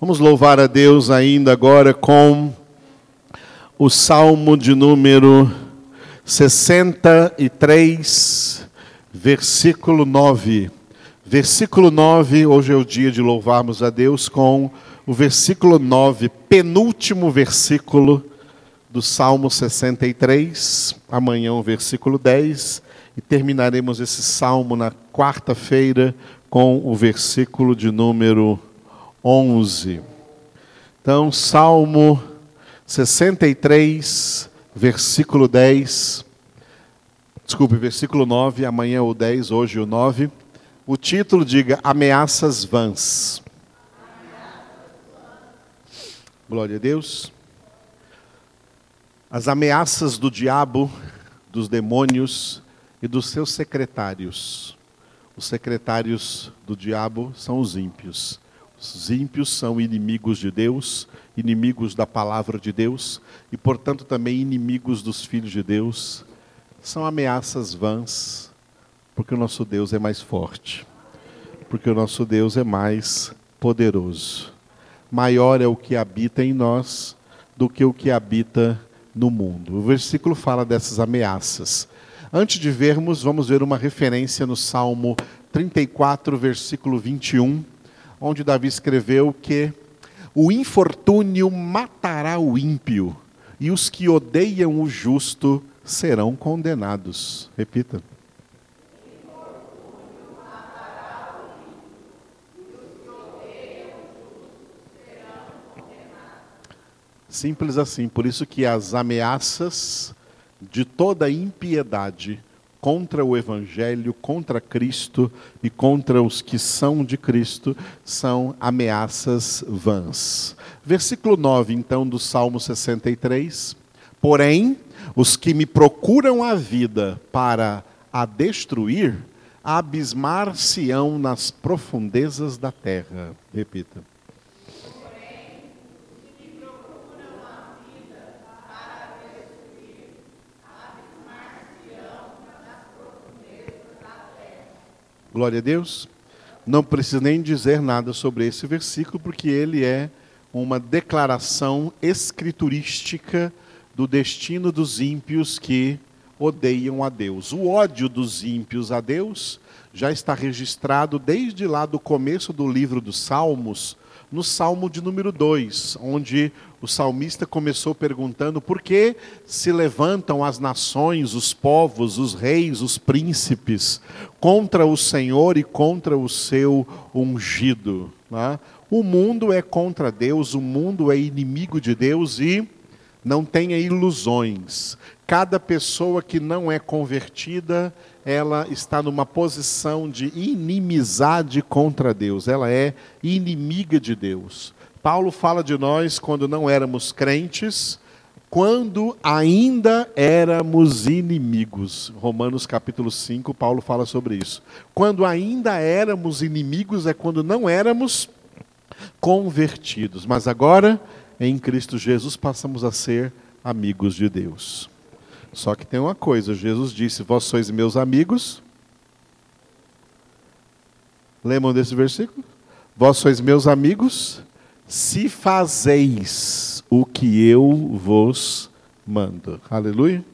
Vamos louvar a Deus ainda agora com o Salmo de número 63, versículo 9. Versículo 9, hoje é o dia de louvarmos a Deus com o versículo 9, penúltimo versículo do Salmo 63, amanhã o versículo 10, e terminaremos esse salmo na quarta-feira com o versículo de número 11. Então, Salmo 63, versículo 10. Desculpe, versículo 9, amanhã o 10, hoje o 9. O título diga Ameaças Vãs. Glória a Deus. As ameaças do diabo, dos demônios e dos seus secretários. Os secretários do diabo são os ímpios. Os ímpios são inimigos de Deus, inimigos da palavra de Deus e, portanto, também inimigos dos filhos de Deus. São ameaças vãs, porque o nosso Deus é mais forte, porque o nosso Deus é mais poderoso. Maior é o que habita em nós do que o que habita no mundo. O versículo fala dessas ameaças. Antes de vermos, vamos ver uma referência no Salmo 34, versículo 21 onde Davi escreveu que o infortúnio matará o ímpio e os que odeiam o justo serão condenados. Repita. Simples assim, por isso que as ameaças de toda impiedade contra o Evangelho, contra Cristo e contra os que são de Cristo são ameaças vãs. Versículo 9, então, do Salmo 63. Porém, os que me procuram a vida para a destruir, abismar-se-ão nas profundezas da terra. Repita. Glória a Deus. Não preciso nem dizer nada sobre esse versículo, porque ele é uma declaração escriturística do destino dos ímpios que odeiam a Deus. O ódio dos ímpios a Deus já está registrado desde lá do começo do livro dos Salmos, no Salmo de número 2, onde o salmista começou perguntando por que se levantam as nações, os povos, os reis, os príncipes contra o Senhor e contra o seu ungido. Né? O mundo é contra Deus, o mundo é inimigo de Deus e não tenha ilusões. Cada pessoa que não é convertida, ela está numa posição de inimizade contra Deus, ela é inimiga de Deus. Paulo fala de nós quando não éramos crentes, quando ainda éramos inimigos. Romanos capítulo 5, Paulo fala sobre isso. Quando ainda éramos inimigos é quando não éramos convertidos, mas agora em Cristo Jesus passamos a ser amigos de Deus. Só que tem uma coisa, Jesus disse: Vós sois meus amigos. Lembram desse versículo? Vós sois meus amigos se fazeis o que eu vos mando. Aleluia.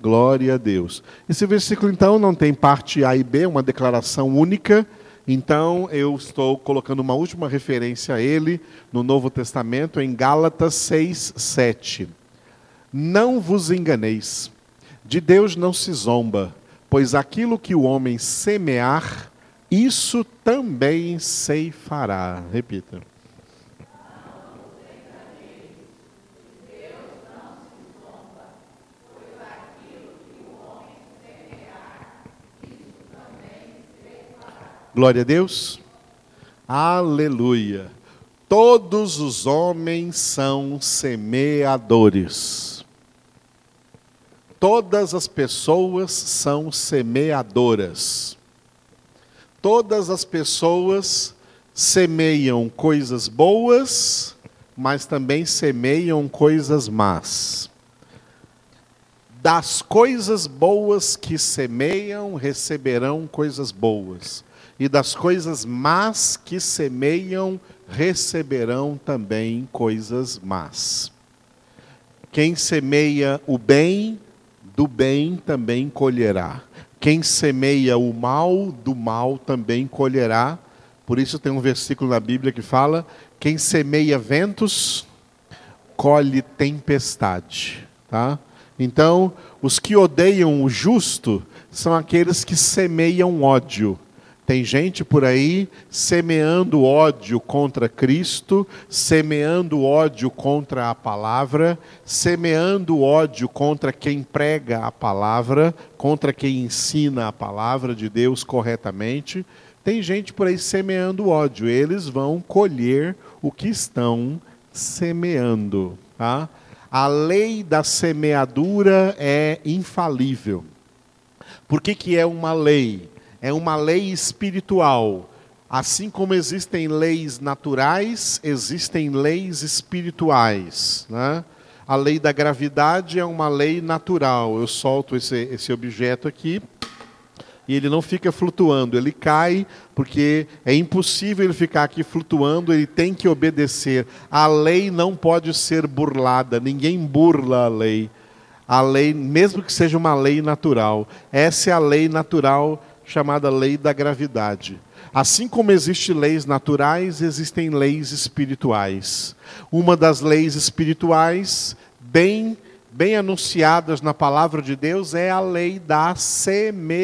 Glória a Deus. Esse versículo, então, não tem parte A e B, uma declaração única. Então, eu estou colocando uma última referência a ele no Novo Testamento, em Gálatas 6, 7. Não vos enganeis, de Deus não se zomba, pois aquilo que o homem semear, isso também ceifará. Repita. Glória a Deus. Aleluia. Todos os homens são semeadores. Todas as pessoas são semeadoras. Todas as pessoas semeiam coisas boas, mas também semeiam coisas más. Das coisas boas que semeiam, receberão coisas boas e das coisas más que semeiam receberão também coisas más. Quem semeia o bem, do bem também colherá. Quem semeia o mal, do mal também colherá. Por isso tem um versículo na Bíblia que fala: quem semeia ventos, colhe tempestade. Tá? Então, os que odeiam o justo são aqueles que semeiam ódio. Tem gente por aí semeando ódio contra Cristo, semeando ódio contra a palavra, semeando ódio contra quem prega a palavra, contra quem ensina a palavra de Deus corretamente. Tem gente por aí semeando ódio. Eles vão colher o que estão semeando. Tá? A lei da semeadura é infalível. Por que, que é uma lei? É uma lei espiritual. Assim como existem leis naturais, existem leis espirituais. Né? A lei da gravidade é uma lei natural. Eu solto esse, esse objeto aqui e ele não fica flutuando, ele cai, porque é impossível ele ficar aqui flutuando, ele tem que obedecer. A lei não pode ser burlada, ninguém burla a lei. A lei, mesmo que seja uma lei natural, essa é a lei natural chamada lei da gravidade. Assim como existem leis naturais, existem leis espirituais. Uma das leis espirituais, bem bem anunciadas na palavra de Deus é a lei da semeadura.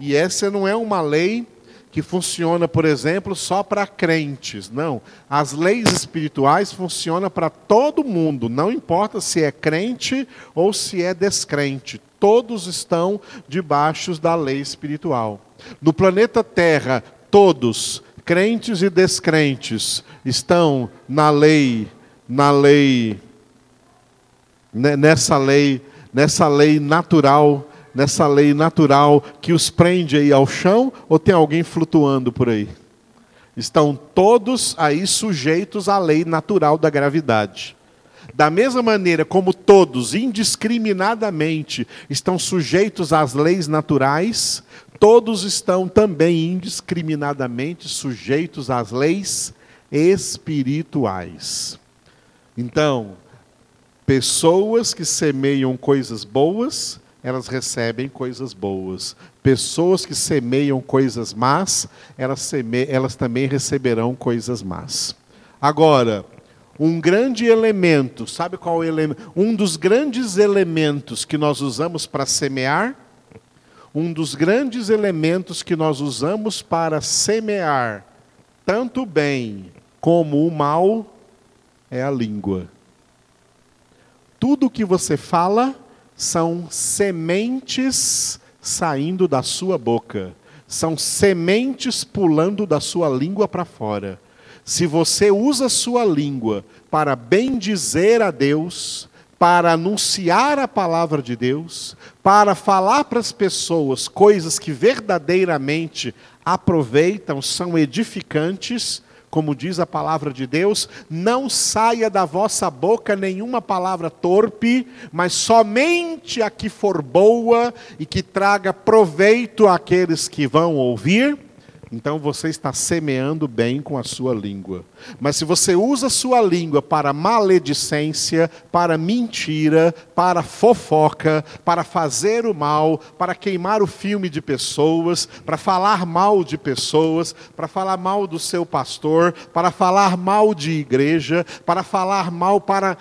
E essa não é uma lei que funciona, por exemplo, só para crentes. Não. As leis espirituais funcionam para todo mundo, não importa se é crente ou se é descrente. Todos estão debaixo da lei espiritual. No planeta Terra, todos, crentes e descrentes, estão na lei, na lei nessa lei, nessa lei natural, nessa lei natural que os prende aí ao chão ou tem alguém flutuando por aí? Estão todos aí sujeitos à lei natural da gravidade. Da mesma maneira como todos, indiscriminadamente, estão sujeitos às leis naturais, todos estão também indiscriminadamente sujeitos às leis espirituais. Então, Pessoas que semeiam coisas boas, elas recebem coisas boas. Pessoas que semeiam coisas más, elas, seme... elas também receberão coisas más. Agora, um grande elemento, sabe qual é o elemento? Um dos grandes elementos que nós usamos para semear, um dos grandes elementos que nós usamos para semear tanto o bem como o mal é a língua. Tudo que você fala são sementes saindo da sua boca, são sementes pulando da sua língua para fora. Se você usa sua língua para bendizer a Deus, para anunciar a palavra de Deus, para falar para as pessoas coisas que verdadeiramente aproveitam, são edificantes, como diz a palavra de Deus, não saia da vossa boca nenhuma palavra torpe, mas somente a que for boa e que traga proveito àqueles que vão ouvir então você está semeando bem com a sua língua. Mas se você usa a sua língua para maledicência, para mentira, para fofoca, para fazer o mal, para queimar o filme de pessoas, para falar mal de pessoas, para falar mal do seu pastor, para falar mal de igreja, para falar mal, para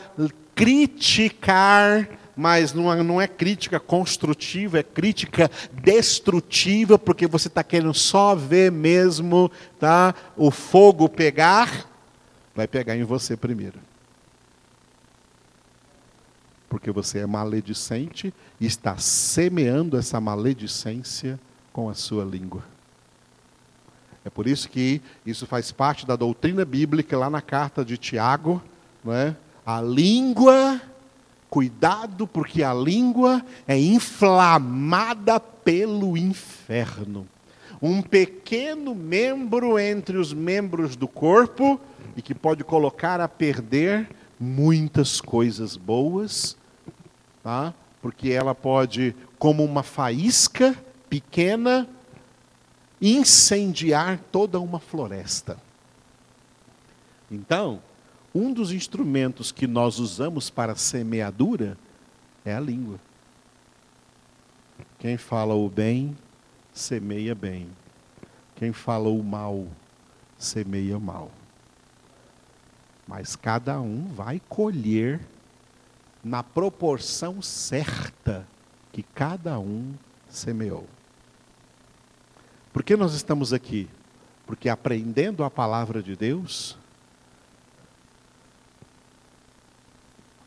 criticar mas não, é, não é crítica construtiva, é crítica destrutiva, porque você está querendo só ver mesmo tá, o fogo pegar, vai pegar em você primeiro. Porque você é maledicente e está semeando essa maledicência com a sua língua. É por isso que isso faz parte da doutrina bíblica lá na carta de Tiago, não é? A língua Cuidado, porque a língua é inflamada pelo inferno. Um pequeno membro entre os membros do corpo e que pode colocar a perder muitas coisas boas, tá? porque ela pode, como uma faísca pequena, incendiar toda uma floresta. Então, um dos instrumentos que nós usamos para semeadura é a língua. Quem fala o bem, semeia bem. Quem fala o mal, semeia mal. Mas cada um vai colher na proporção certa que cada um semeou. Por que nós estamos aqui? Porque aprendendo a palavra de Deus,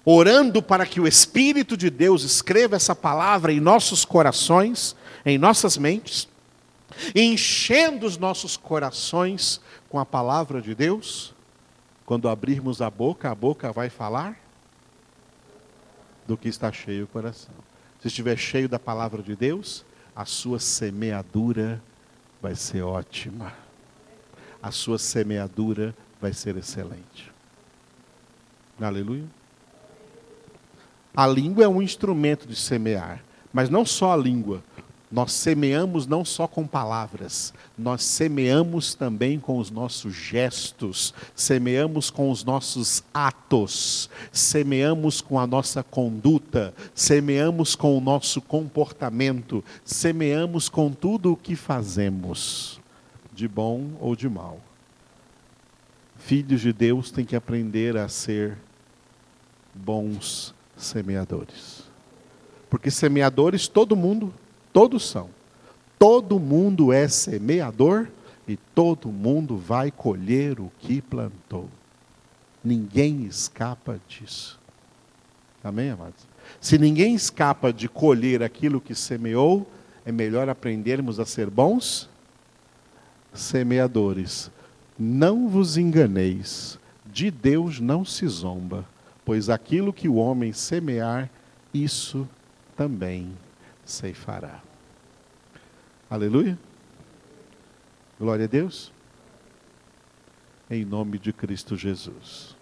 orando para que o Espírito de Deus escreva essa palavra em nossos corações, em nossas mentes, enchendo os nossos corações com a palavra de Deus, quando abrirmos a boca, a boca vai falar do que está cheio o coração. Se estiver cheio da palavra de Deus, a sua semeadura vai ser ótima. A sua semeadura vai ser excelente. Aleluia. A língua é um instrumento de semear, mas não só a língua. Nós semeamos não só com palavras, nós semeamos também com os nossos gestos, semeamos com os nossos atos, semeamos com a nossa conduta, semeamos com o nosso comportamento, semeamos com tudo o que fazemos, de bom ou de mal. Filhos de Deus têm que aprender a ser bons semeadores. Porque semeadores todo mundo Todos são. Todo mundo é semeador e todo mundo vai colher o que plantou. Ninguém escapa disso. Amém, amados? Se ninguém escapa de colher aquilo que semeou, é melhor aprendermos a ser bons semeadores. Não vos enganeis, de Deus não se zomba, pois aquilo que o homem semear, isso também ceifará. Aleluia. Glória a Deus. Em nome de Cristo Jesus.